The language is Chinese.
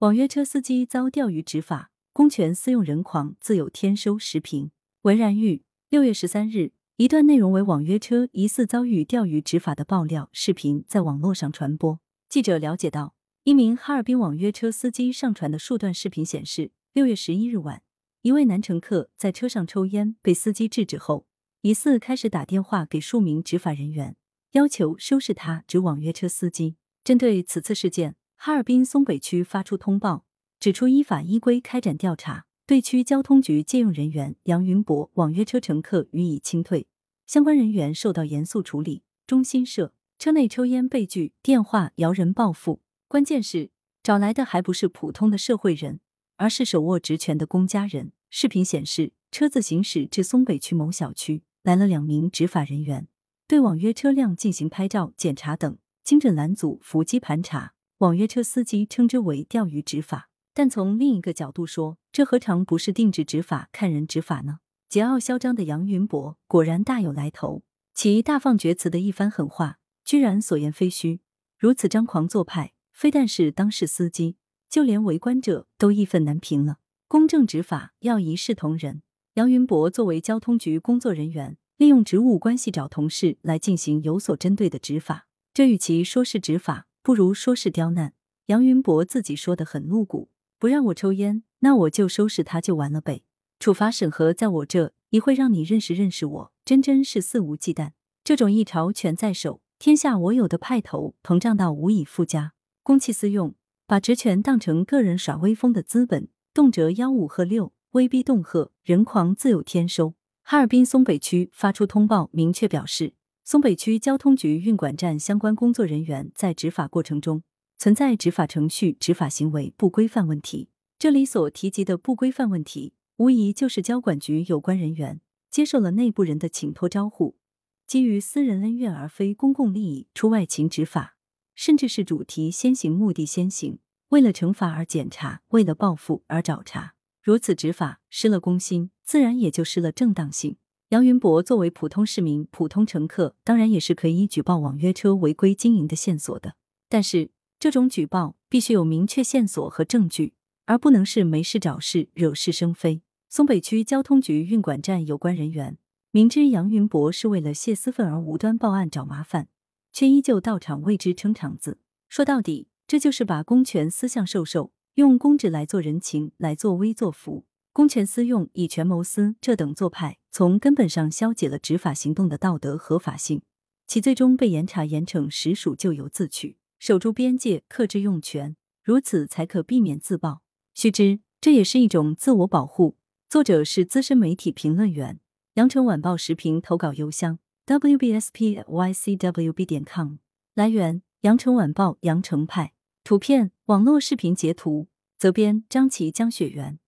网约车司机遭钓鱼执法，公权私用人狂自有天收。时评文然玉，六月十三日，一段内容为网约车疑似遭遇钓鱼执法的爆料视频在网络上传播。记者了解到，一名哈尔滨网约车司机上传的数段视频显示，六月十一日晚，一位男乘客在车上抽烟，被司机制止后，疑似开始打电话给数名执法人员，要求收拾他，指网约车司机。针对此次事件。哈尔滨松北区发出通报，指出依法依规开展调查，对区交通局借用人员杨云博网约车乘客予以清退，相关人员受到严肃处理。中新社车内抽烟被拒，电话摇人报复，关键是找来的还不是普通的社会人，而是手握职权的公家人。视频显示，车子行驶至松北区某小区，来了两名执法人员，对网约车辆进行拍照检查等，精准拦阻、伏击盘查。网约车司机称之为钓鱼执法，但从另一个角度说，这何尝不是定制执法、看人执法呢？桀骜嚣张的杨云博果然大有来头，其大放厥词的一番狠话，居然所言非虚，如此张狂做派，非但是当事司机，就连围观者都义愤难平了。公正执法要一视同仁。杨云博作为交通局工作人员，利用职务关系找同事来进行有所针对的执法，这与其说是执法。不如说是刁难。杨云博自己说的很露骨，不让我抽烟，那我就收拾他就完了呗。处罚审核在我这，一会让你认识认识我，真真是肆无忌惮。这种一朝权在手，天下我有的派头，膨胀到无以复加，公器私用，把职权当成个人耍威风的资本，动辄吆五喝六，威逼恫吓，人狂自有天收。哈尔滨松北区发出通报，明确表示。松北区交通局运管站相关工作人员在执法过程中存在执法程序、执法行为不规范问题。这里所提及的不规范问题，无疑就是交管局有关人员接受了内部人的请托招呼，基于私人恩怨而非公共利益出外勤执法，甚至是主题先行、目的先行，为了惩罚而检查，为了报复而找茬。如此执法失了公心，自然也就失了正当性。杨云博作为普通市民、普通乘客，当然也是可以举报网约车违规经营的线索的。但是，这种举报必须有明确线索和证据，而不能是没事找事、惹是生非。松北区交通局运管站有关人员明知杨云博是为了泄私愤而无端报案找麻烦，却依旧到场为之撑场子。说到底，这就是把公权私相授受，用公职来做人情，来作威作福。公权私用、以权谋私，这等做派，从根本上消解了执法行动的道德合法性，其最终被严查严惩，实属咎由自取。守住边界，克制用权，如此才可避免自爆。须知，这也是一种自我保护。作者是资深媒体评论员，羊城晚报时评投稿邮箱：wbspycwb 点 com。来源：羊城晚报羊城派。图片：网络视频截图。责编：张琪、江雪源。